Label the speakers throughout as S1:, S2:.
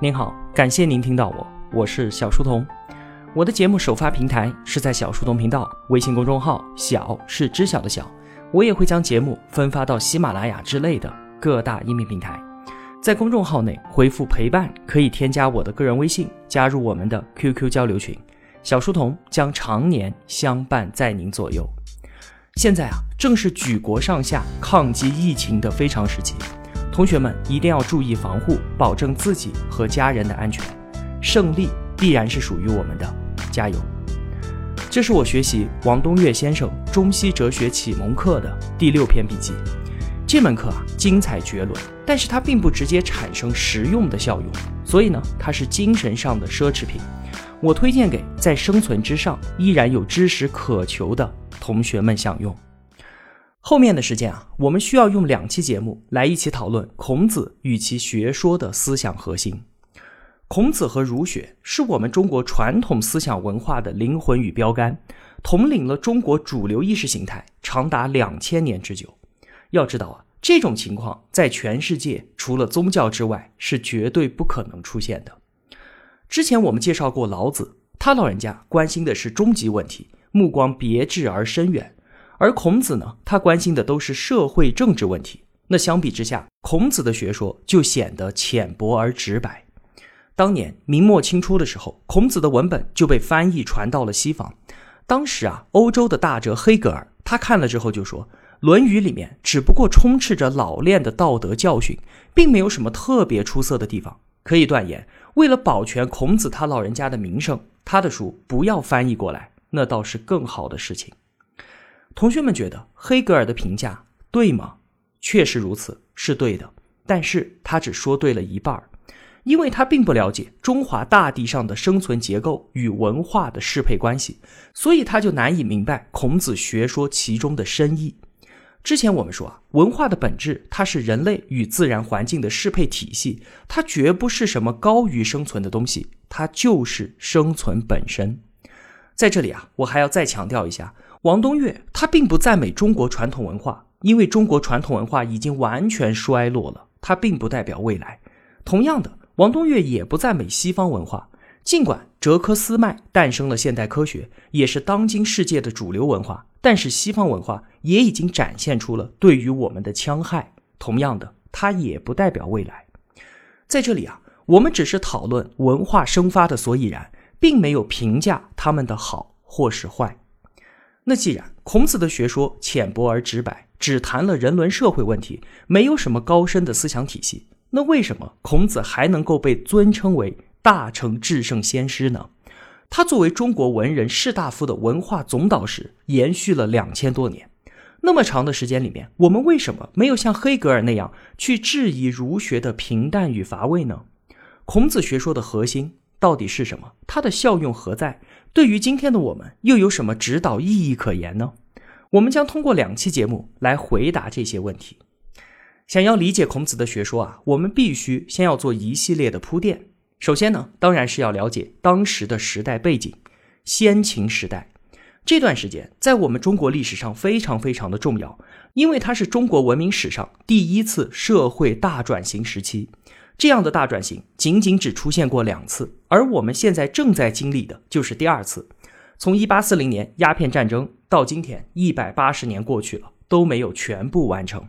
S1: 您好，感谢您听到我，我是小书童。我的节目首发平台是在小书童频道微信公众号，小是知晓的小。我也会将节目分发到喜马拉雅之类的各大音频平台。在公众号内回复陪伴，可以添加我的个人微信，加入我们的 QQ 交流群。小书童将常年相伴在您左右。现在啊，正是举国上下抗击疫情的非常时期。同学们一定要注意防护，保证自己和家人的安全。胜利必然是属于我们的，加油！这是我学习王东岳先生中西哲学启蒙课的第六篇笔记。这门课啊，精彩绝伦，但是它并不直接产生实用的效用，所以呢，它是精神上的奢侈品。我推荐给在生存之上依然有知识渴求的同学们享用。后面的时间啊，我们需要用两期节目来一起讨论孔子与其学说的思想核心。孔子和儒学是我们中国传统思想文化的灵魂与标杆，统领了中国主流意识形态长达两千年之久。要知道啊，这种情况在全世界除了宗教之外是绝对不可能出现的。之前我们介绍过老子，他老人家关心的是终极问题，目光别致而深远。而孔子呢，他关心的都是社会政治问题。那相比之下，孔子的学说就显得浅薄而直白。当年明末清初的时候，孔子的文本就被翻译传到了西方。当时啊，欧洲的大哲黑格尔他看了之后就说，《论语》里面只不过充斥着老练的道德教训，并没有什么特别出色的地方。可以断言，为了保全孔子他老人家的名声，他的书不要翻译过来，那倒是更好的事情。同学们觉得黑格尔的评价对吗？确实如此，是对的。但是他只说对了一半儿，因为他并不了解中华大地上的生存结构与文化的适配关系，所以他就难以明白孔子学说其中的深意。之前我们说啊，文化的本质它是人类与自然环境的适配体系，它绝不是什么高于生存的东西，它就是生存本身。在这里啊，我还要再强调一下。王东岳他并不赞美中国传统文化，因为中国传统文化已经完全衰落了，它并不代表未来。同样的，王东岳也不赞美西方文化，尽管哲科斯迈诞生了现代科学，也是当今世界的主流文化，但是西方文化也已经展现出了对于我们的戕害。同样的，它也不代表未来。在这里啊，我们只是讨论文化生发的所以然，并没有评价他们的好或是坏。那既然孔子的学说浅薄而直白，只谈了人伦社会问题，没有什么高深的思想体系，那为什么孔子还能够被尊称为大成至圣先师呢？他作为中国文人士大夫的文化总导师，延续了两千多年，那么长的时间里面，我们为什么没有像黑格尔那样去质疑儒学的平淡与乏味呢？孔子学说的核心到底是什么？它的效用何在？对于今天的我们，又有什么指导意义可言呢？我们将通过两期节目来回答这些问题。想要理解孔子的学说啊，我们必须先要做一系列的铺垫。首先呢，当然是要了解当时的时代背景。先秦时代这段时间，在我们中国历史上非常非常的重要，因为它是中国文明史上第一次社会大转型时期。这样的大转型仅仅只出现过两次，而我们现在正在经历的就是第二次。从一八四零年鸦片战争到今天，一百八十年过去了，都没有全部完成。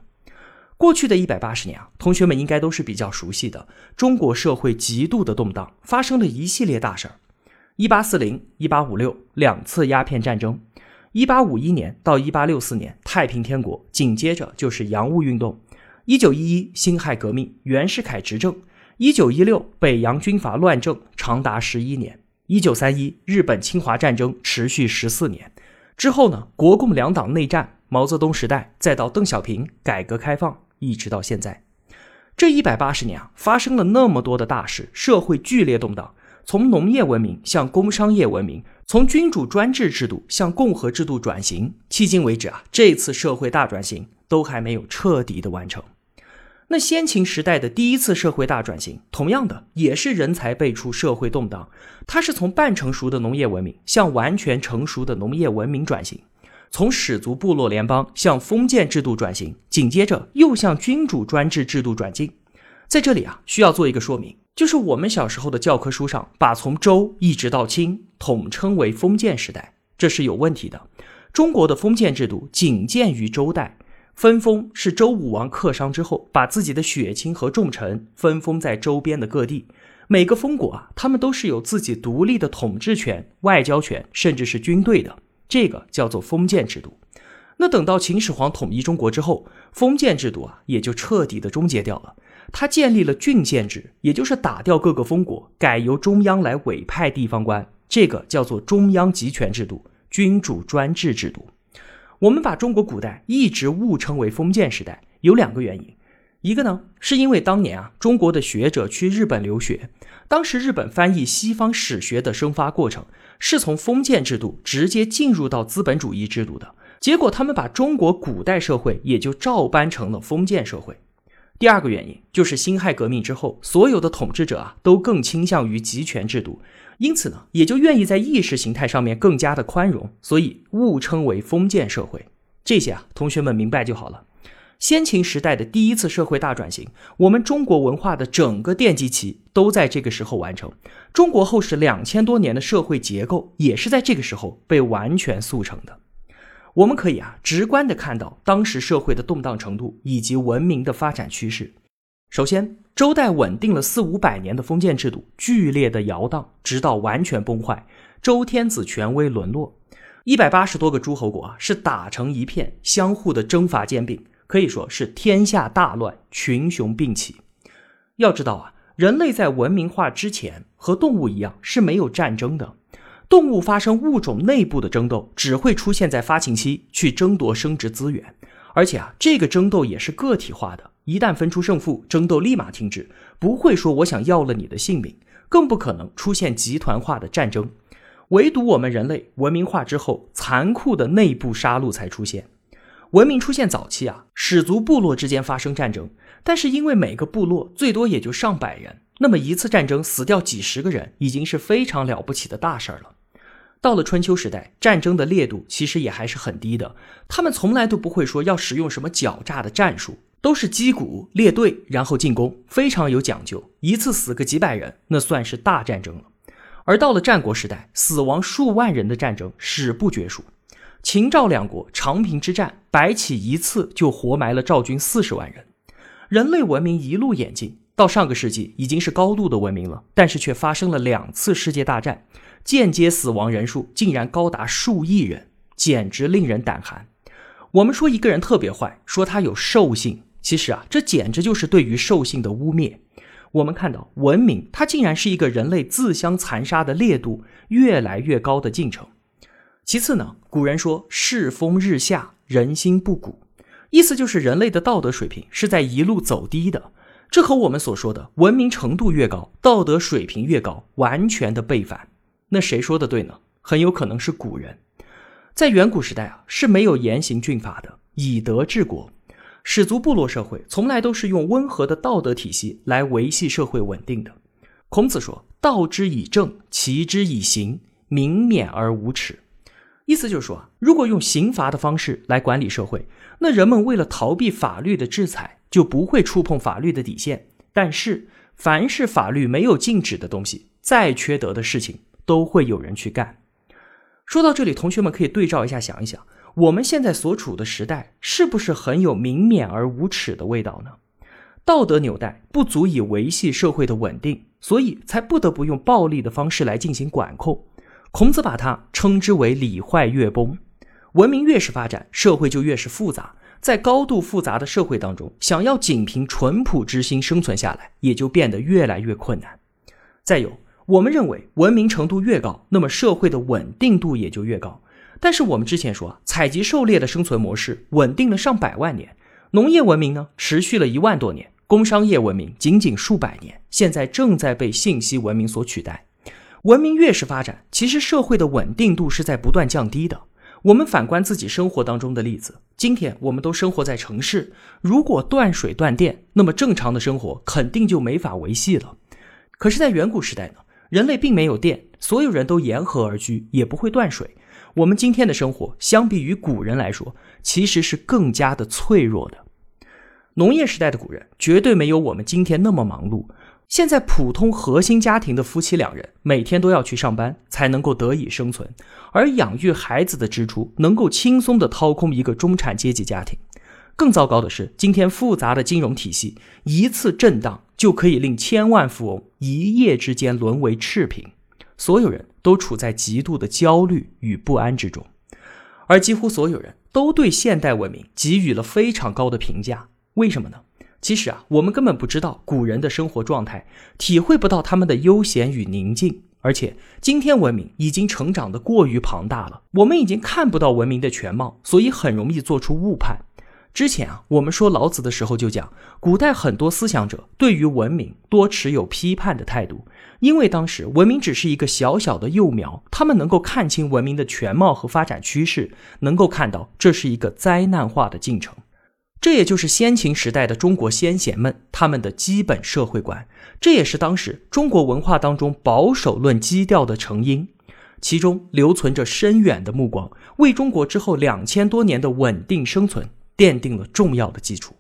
S1: 过去的一百八十年啊，同学们应该都是比较熟悉的。中国社会极度的动荡，发生了一系列大事儿。一八四零、一八五六两次鸦片战争，一八五一年到一八六四年太平天国，紧接着就是洋务运动。一九一一辛亥革命，袁世凯执政；一九一六北洋军阀乱政，长达十一年；一九三一日本侵华战争持续十四年。之后呢，国共两党内战，毛泽东时代，再到邓小平改革开放，一直到现在，这一百八十年啊，发生了那么多的大事，社会剧烈动荡，从农业文明向工商业文明，从君主专制制度向共和制度转型。迄今为止啊，这次社会大转型都还没有彻底的完成。那先秦时代的第一次社会大转型，同样的也是人才辈出，社会动荡。它是从半成熟的农业文明向完全成熟的农业文明转型，从氏族部落联邦向封建制度转型，紧接着又向君主专制制度转进。在这里啊，需要做一个说明，就是我们小时候的教科书上把从周一直到清统称为封建时代，这是有问题的。中国的封建制度仅见于周代，分封是周武王克商之后，把自己的血亲和重臣分封在周边的各地。每个封国啊，他们都是有自己独立的统治权、外交权，甚至是军队的。这个叫做封建制度。那等到秦始皇统一中国之后，封建制度啊也就彻底的终结掉了。他建立了郡县制，也就是打掉各个封国，改由中央来委派地方官，这个叫做中央集权制度。君主专制制度，我们把中国古代一直误称为封建时代，有两个原因。一个呢，是因为当年啊，中国的学者去日本留学，当时日本翻译西方史学的生发过程，是从封建制度直接进入到资本主义制度的，结果他们把中国古代社会也就照搬成了封建社会。第二个原因就是辛亥革命之后，所有的统治者啊，都更倾向于集权制度。因此呢，也就愿意在意识形态上面更加的宽容，所以误称为封建社会。这些啊，同学们明白就好了。先秦时代的第一次社会大转型，我们中国文化的整个奠基期都在这个时候完成。中国后世两千多年的社会结构也是在这个时候被完全速成的。我们可以啊，直观的看到当时社会的动荡程度以及文明的发展趋势。首先，周代稳定了四五百年的封建制度剧烈的摇荡，直到完全崩坏，周天子权威沦落，一百八十多个诸侯国啊是打成一片，相互的征伐兼并，可以说是天下大乱，群雄并起。要知道啊，人类在文明化之前和动物一样是没有战争的，动物发生物种内部的争斗只会出现在发情期去争夺生殖资源，而且啊，这个争斗也是个体化的。一旦分出胜负，争斗立马停止，不会说我想要了你的性命，更不可能出现集团化的战争。唯独我们人类文明化之后，残酷的内部杀戮才出现。文明出现早期啊，氏族部落之间发生战争，但是因为每个部落最多也就上百人，那么一次战争死掉几十个人，已经是非常了不起的大事儿了。到了春秋时代，战争的烈度其实也还是很低的，他们从来都不会说要使用什么狡诈的战术。都是击鼓列队，然后进攻，非常有讲究。一次死个几百人，那算是大战争了。而到了战国时代，死亡数万人的战争史不绝书。秦赵两国长平之战，白起一次就活埋了赵军四十万人。人类文明一路演进，到上个世纪已经是高度的文明了，但是却发生了两次世界大战，间接死亡人数竟然高达数亿人，简直令人胆寒。我们说一个人特别坏，说他有兽性。其实啊，这简直就是对于兽性的污蔑。我们看到文明，它竟然是一个人类自相残杀的烈度越来越高的进程。其次呢，古人说世风日下，人心不古，意思就是人类的道德水平是在一路走低的。这和我们所说的文明程度越高，道德水平越高完全的背反。那谁说的对呢？很有可能是古人。在远古时代啊，是没有严刑峻法的，以德治国。氏族部落社会从来都是用温和的道德体系来维系社会稳定的。孔子说：“道之以政，齐之以刑，民免而无耻。”意思就是说，如果用刑罚的方式来管理社会，那人们为了逃避法律的制裁，就不会触碰法律的底线。但是，凡是法律没有禁止的东西，再缺德的事情都会有人去干。说到这里，同学们可以对照一下，想一想。我们现在所处的时代是不是很有明免而无耻的味道呢？道德纽带不足以维系社会的稳定，所以才不得不用暴力的方式来进行管控。孔子把它称之为“礼坏乐崩”。文明越是发展，社会就越是复杂。在高度复杂的社会当中，想要仅凭淳朴之心生存下来，也就变得越来越困难。再有，我们认为文明程度越高，那么社会的稳定度也就越高。但是我们之前说，采集狩猎的生存模式稳定了上百万年，农业文明呢持续了一万多年，工商业文明仅仅数百年，现在正在被信息文明所取代。文明越是发展，其实社会的稳定度是在不断降低的。我们反观自己生活当中的例子，今天我们都生活在城市，如果断水断电，那么正常的生活肯定就没法维系了。可是，在远古时代呢，人类并没有电，所有人都沿河而居，也不会断水。我们今天的生活，相比于古人来说，其实是更加的脆弱的。农业时代的古人绝对没有我们今天那么忙碌，现在普通核心家庭的夫妻两人每天都要去上班，才能够得以生存，而养育孩子的支出能够轻松的掏空一个中产阶级家庭。更糟糕的是，今天复杂的金融体系一次震荡就可以令千万富翁一夜之间沦为赤贫，所有人都处在极度的焦虑与不安之中，而几乎所有人都对现代文明给予了非常高的评价。为什么呢？其实啊，我们根本不知道古人的生活状态，体会不到他们的悠闲与宁静。而且，今天文明已经成长的过于庞大了，我们已经看不到文明的全貌，所以很容易做出误判。之前啊，我们说老子的时候就讲，古代很多思想者对于文明多持有批判的态度，因为当时文明只是一个小小的幼苗，他们能够看清文明的全貌和发展趋势，能够看到这是一个灾难化的进程。这也就是先秦时代的中国先贤们他们的基本社会观，这也是当时中国文化当中保守论基调的成因，其中留存着深远的目光，为中国之后两千多年的稳定生存奠定了重要的基础。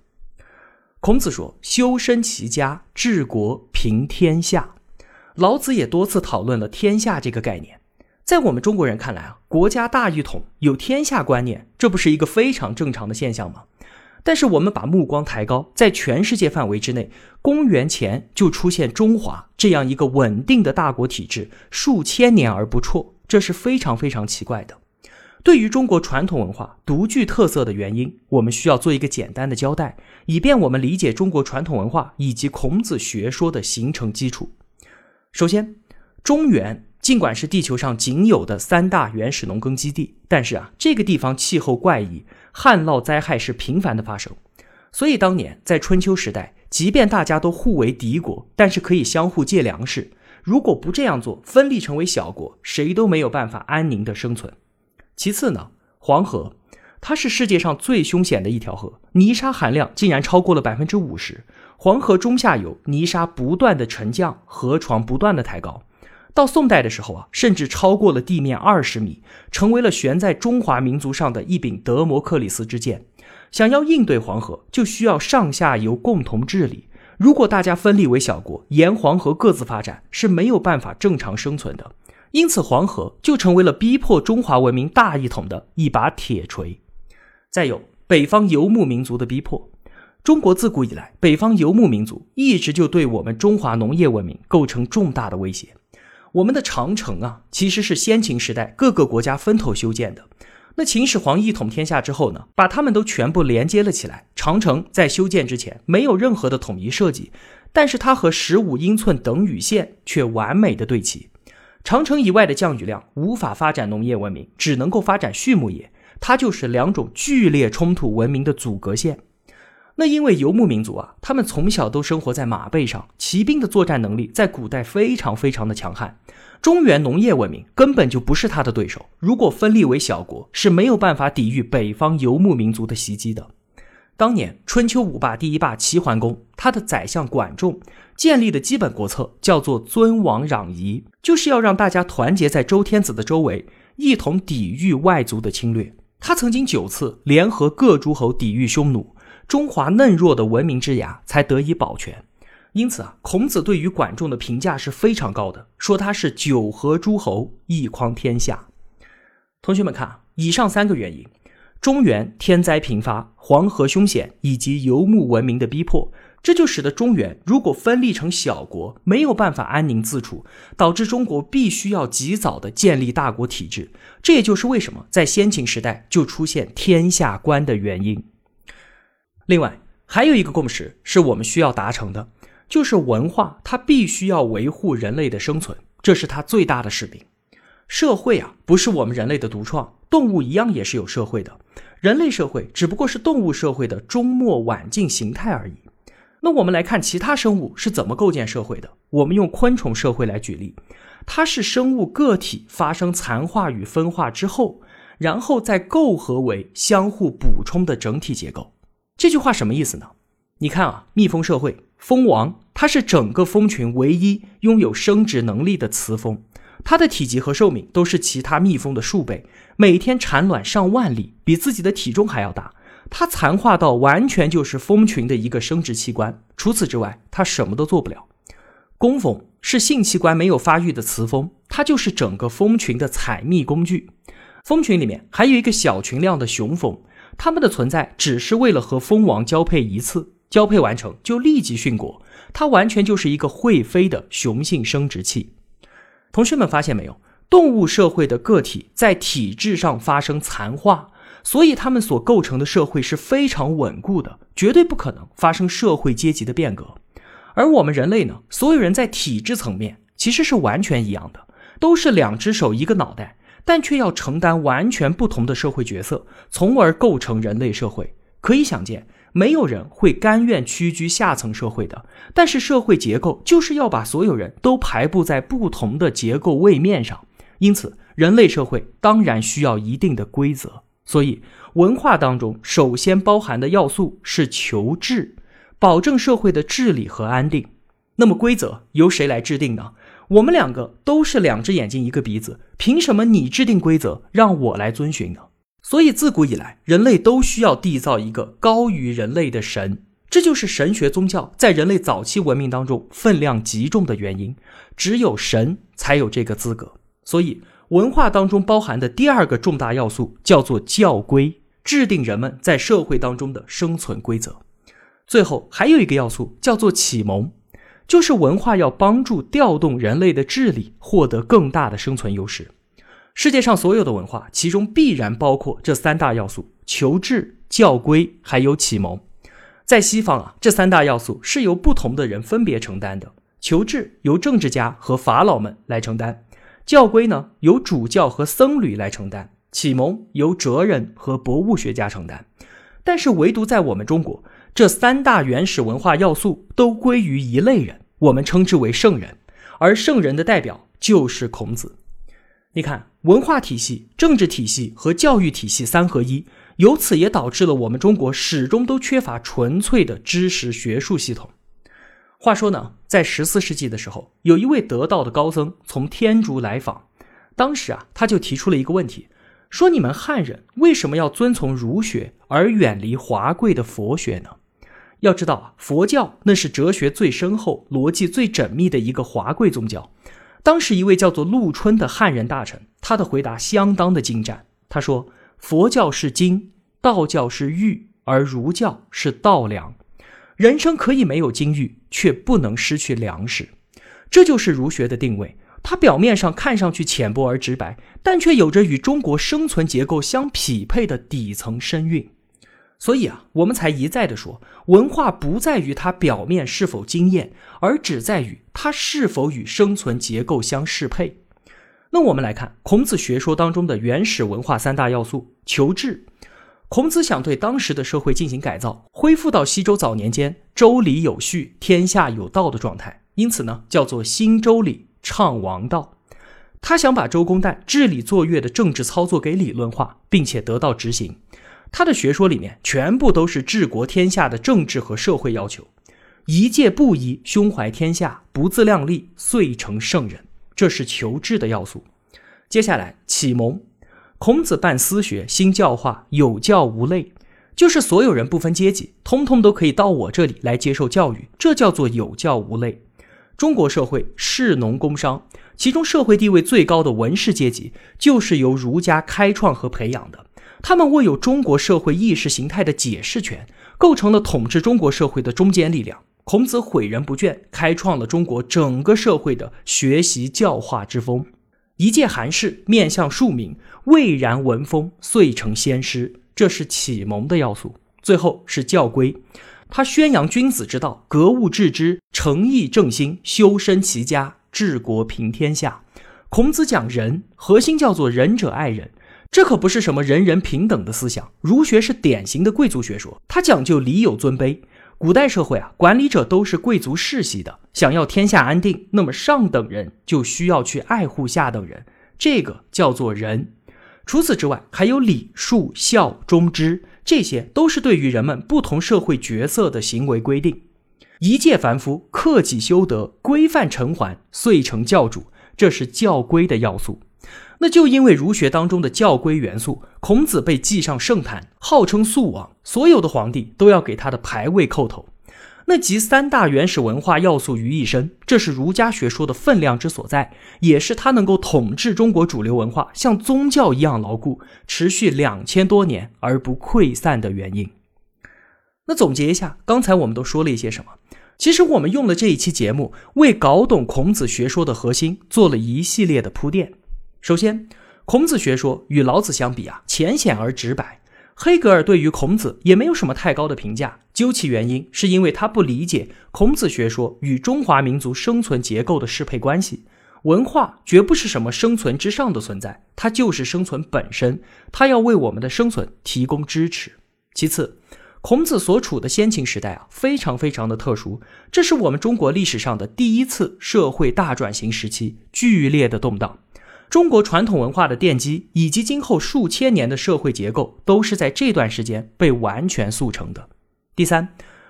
S1: 孔子说：“修身齐家治国平天下。”老子也多次讨论了天下这个概念。在我们中国人看来啊，国家大一统，有天下观念，这不是一个非常正常的现象吗？但是我们把目光抬高，在全世界范围之内，公元前就出现中华这样一个稳定的大国体制，数千年而不辍，这是非常非常奇怪的。对于中国传统文化独具特色的原因，我们需要做一个简单的交代，以便我们理解中国传统文化以及孔子学说的形成基础。首先，中原尽管是地球上仅有的三大原始农耕基地，但是啊，这个地方气候怪异。旱涝灾害是频繁的发生，所以当年在春秋时代，即便大家都互为敌国，但是可以相互借粮食。如果不这样做，分立成为小国，谁都没有办法安宁的生存。其次呢，黄河，它是世界上最凶险的一条河，泥沙含量竟然超过了百分之五十。黄河中下游泥沙不断的沉降，河床不断的抬高。到宋代的时候啊，甚至超过了地面二十米，成为了悬在中华民族上的一柄德摩克里斯之剑。想要应对黄河，就需要上下游共同治理。如果大家分立为小国，沿黄河各自发展，是没有办法正常生存的。因此，黄河就成为了逼迫中华文明大一统的一把铁锤。再有北方游牧民族的逼迫，中国自古以来，北方游牧民族一直就对我们中华农业文明构成重大的威胁。我们的长城啊，其实是先秦时代各个国家分头修建的。那秦始皇一统天下之后呢，把他们都全部连接了起来。长城在修建之前没有任何的统一设计，但是它和十五英寸等雨线却完美的对齐。长城以外的降雨量无法发展农业文明，只能够发展畜牧业，它就是两种剧烈冲突文明的阻隔线。那因为游牧民族啊，他们从小都生活在马背上，骑兵的作战能力在古代非常非常的强悍。中原农业文明根本就不是他的对手。如果分立为小国，是没有办法抵御北方游牧民族的袭击的。当年春秋五霸第一霸齐桓公，他的宰相管仲建立的基本国策叫做尊王攘夷，就是要让大家团结在周天子的周围，一同抵御外族的侵略。他曾经九次联合各诸侯抵御匈奴。中华嫩弱的文明之牙才得以保全，因此啊，孔子对于管仲的评价是非常高的，说他是九合诸侯，一匡天下。同学们看，以上三个原因：中原天灾频发、黄河凶险以及游牧文明的逼迫，这就使得中原如果分立成小国，没有办法安宁自处，导致中国必须要及早的建立大国体制。这也就是为什么在先秦时代就出现天下观的原因。另外还有一个共识是我们需要达成的，就是文化它必须要维护人类的生存，这是它最大的使命。社会啊，不是我们人类的独创，动物一样也是有社会的。人类社会只不过是动物社会的终末晚近形态而已。那我们来看其他生物是怎么构建社会的。我们用昆虫社会来举例，它是生物个体发生残化与分化之后，然后再构合为相互补充的整体结构。这句话什么意思呢？你看啊，蜜蜂社会，蜂王它是整个蜂群唯一拥有生殖能力的雌蜂，它的体积和寿命都是其他蜜蜂的数倍，每天产卵上万粒，比自己的体重还要大。它残化到完全就是蜂群的一个生殖器官，除此之外，它什么都做不了。工蜂是性器官没有发育的雌蜂，它就是整个蜂群的采蜜工具。蜂群里面还有一个小群量的雄蜂，它们的存在只是为了和蜂王交配一次，交配完成就立即殉国。它完全就是一个会飞的雄性生殖器。同学们发现没有？动物社会的个体在体制上发生残化，所以它们所构成的社会是非常稳固的，绝对不可能发生社会阶级的变革。而我们人类呢，所有人在体制层面其实是完全一样的，都是两只手一个脑袋。但却要承担完全不同的社会角色，从而构成人类社会。可以想见，没有人会甘愿屈居下层社会的。但是社会结构就是要把所有人都排布在不同的结构位面上，因此人类社会当然需要一定的规则。所以文化当中首先包含的要素是求治，保证社会的治理和安定。那么规则由谁来制定呢？我们两个都是两只眼睛一个鼻子，凭什么你制定规则让我来遵循呢？所以自古以来，人类都需要缔造一个高于人类的神，这就是神学宗教在人类早期文明当中分量极重的原因。只有神才有这个资格。所以文化当中包含的第二个重大要素叫做教规，制定人们在社会当中的生存规则。最后还有一个要素叫做启蒙。就是文化要帮助调动人类的智力，获得更大的生存优势。世界上所有的文化，其中必然包括这三大要素：求治、教规，还有启蒙。在西方啊，这三大要素是由不同的人分别承担的。求治由政治家和法老们来承担，教规呢由主教和僧侣来承担，启蒙由哲人和博物学家承担。但是唯独在我们中国。这三大原始文化要素都归于一类人，我们称之为圣人，而圣人的代表就是孔子。你看，文化体系、政治体系和教育体系三合一，由此也导致了我们中国始终都缺乏纯粹的知识学术系统。话说呢，在十四世纪的时候，有一位得道的高僧从天竺来访，当时啊，他就提出了一个问题。说你们汉人为什么要遵从儒学而远离华贵的佛学呢？要知道啊，佛教那是哲学最深厚、逻辑最缜密的一个华贵宗教。当时一位叫做陆春的汉人大臣，他的回答相当的精湛。他说：“佛教是金，道教是玉，而儒教是稻粮。人生可以没有金玉，却不能失去粮食。这就是儒学的定位。”它表面上看上去浅薄而直白，但却有着与中国生存结构相匹配的底层深蕴。所以啊，我们才一再的说，文化不在于它表面是否惊艳，而只在于它是否与生存结构相适配。那我们来看孔子学说当中的原始文化三大要素：求治。孔子想对当时的社会进行改造，恢复到西周早年间周礼有序、天下有道的状态，因此呢，叫做新周礼。倡王道，他想把周公旦治理作乐的政治操作给理论化，并且得到执行。他的学说里面全部都是治国天下的政治和社会要求。一介布衣，胸怀天下，不自量力，遂成圣人。这是求治的要素。接下来启蒙，孔子办私学，新教化，有教无类，就是所有人不分阶级，通通都可以到我这里来接受教育，这叫做有教无类。中国社会士农工商，其中社会地位最高的文士阶级，就是由儒家开创和培养的。他们握有中国社会意识形态的解释权，构成了统治中国社会的中坚力量。孔子诲人不倦，开创了中国整个社会的学习教化之风。一介寒士面向庶民，蔚然文风，遂成先师。这是启蒙的要素。最后是教规。他宣扬君子之道，格物致知，诚意正心，修身齐家，治国平天下。孔子讲仁，核心叫做仁者爱人，这可不是什么人人平等的思想。儒学是典型的贵族学说，它讲究礼有尊卑。古代社会啊，管理者都是贵族世袭的，想要天下安定，那么上等人就需要去爱护下等人，这个叫做仁。除此之外，还有礼数孝忠知。这些都是对于人们不同社会角色的行为规定。一介凡夫克己修德，规范成环，遂成教主，这是教规的要素。那就因为儒学当中的教规元素，孔子被祭上圣坛，号称素王，所有的皇帝都要给他的牌位叩头。那集三大原始文化要素于一身，这是儒家学说的分量之所在，也是它能够统治中国主流文化，像宗教一样牢固，持续两千多年而不溃散的原因。那总结一下，刚才我们都说了一些什么？其实我们用了这一期节目，为搞懂孔子学说的核心做了一系列的铺垫。首先，孔子学说与老子相比啊，浅显而直白。黑格尔对于孔子也没有什么太高的评价，究其原因，是因为他不理解孔子学说与中华民族生存结构的适配关系。文化绝不是什么生存之上的存在，它就是生存本身，它要为我们的生存提供支持。其次，孔子所处的先秦时代啊，非常非常的特殊，这是我们中国历史上的第一次社会大转型时期，剧烈的动荡。中国传统文化的奠基，以及今后数千年的社会结构，都是在这段时间被完全塑成的。第三，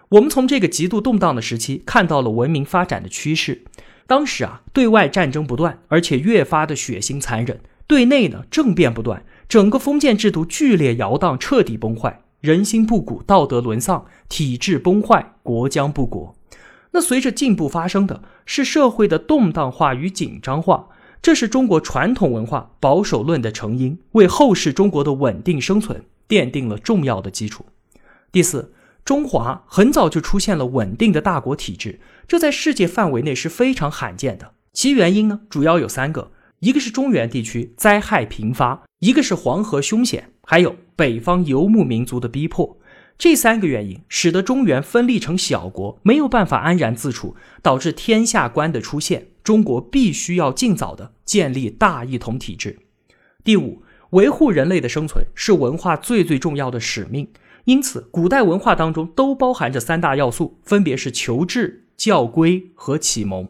S1: 我们从这个极度动荡的时期看到了文明发展的趋势。当时啊，对外战争不断，而且越发的血腥残忍；对内呢，政变不断，整个封建制度剧烈摇荡，彻底崩坏，人心不古，道德沦丧，体制崩坏，国将不国。那随着进步发生的是社会的动荡化与紧张化。这是中国传统文化保守论的成因，为后世中国的稳定生存奠定了重要的基础。第四，中华很早就出现了稳定的大国体制，这在世界范围内是非常罕见的。其原因呢，主要有三个：一个是中原地区灾害频发，一个是黄河凶险，还有北方游牧民族的逼迫。这三个原因使得中原分立成小国，没有办法安然自处，导致天下观的出现。中国必须要尽早的建立大一统体制。第五，维护人类的生存是文化最最重要的使命。因此，古代文化当中都包含着三大要素，分别是求治、教规和启蒙。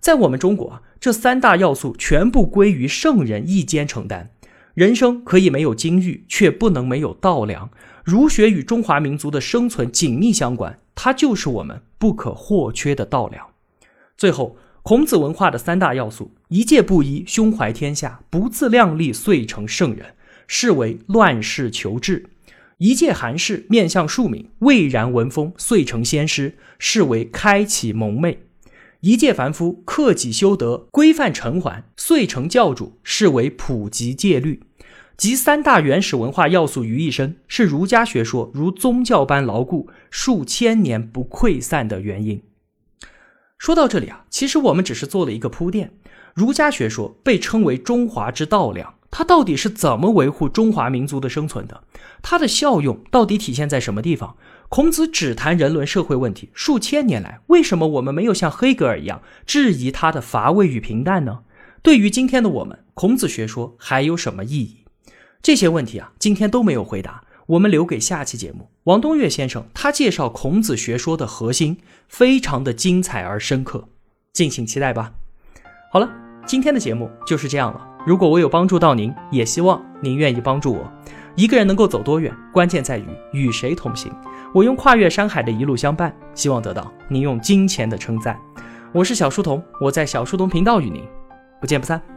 S1: 在我们中国啊，这三大要素全部归于圣人一肩承担。人生可以没有金玉，却不能没有稻粱。儒学与中华民族的生存紧密相关，它就是我们不可或缺的稻粱。最后，孔子文化的三大要素：一介布衣，胸怀天下，不自量力，遂成圣人，是为乱世求治；一介寒士，面向庶民，蔚然文风，遂成先师，是为开启蒙昧；一介凡夫，克己修德，规范尘寰，遂成教主，是为普及戒律。集三大原始文化要素于一身，是儒家学说如宗教般牢固、数千年不溃散的原因。说到这里啊，其实我们只是做了一个铺垫。儒家学说被称为中华之道量，它到底是怎么维护中华民族的生存的？它的效用到底体现在什么地方？孔子只谈人伦社会问题，数千年来，为什么我们没有像黑格尔一样质疑它的乏味与平淡呢？对于今天的我们，孔子学说还有什么意义？这些问题啊，今天都没有回答，我们留给下期节目。王东岳先生他介绍孔子学说的核心，非常的精彩而深刻，敬请期待吧。好了，今天的节目就是这样了。如果我有帮助到您，也希望您愿意帮助我。一个人能够走多远，关键在于与谁同行。我用跨越山海的一路相伴，希望得到您用金钱的称赞。我是小书童，我在小书童频道与您不见不散。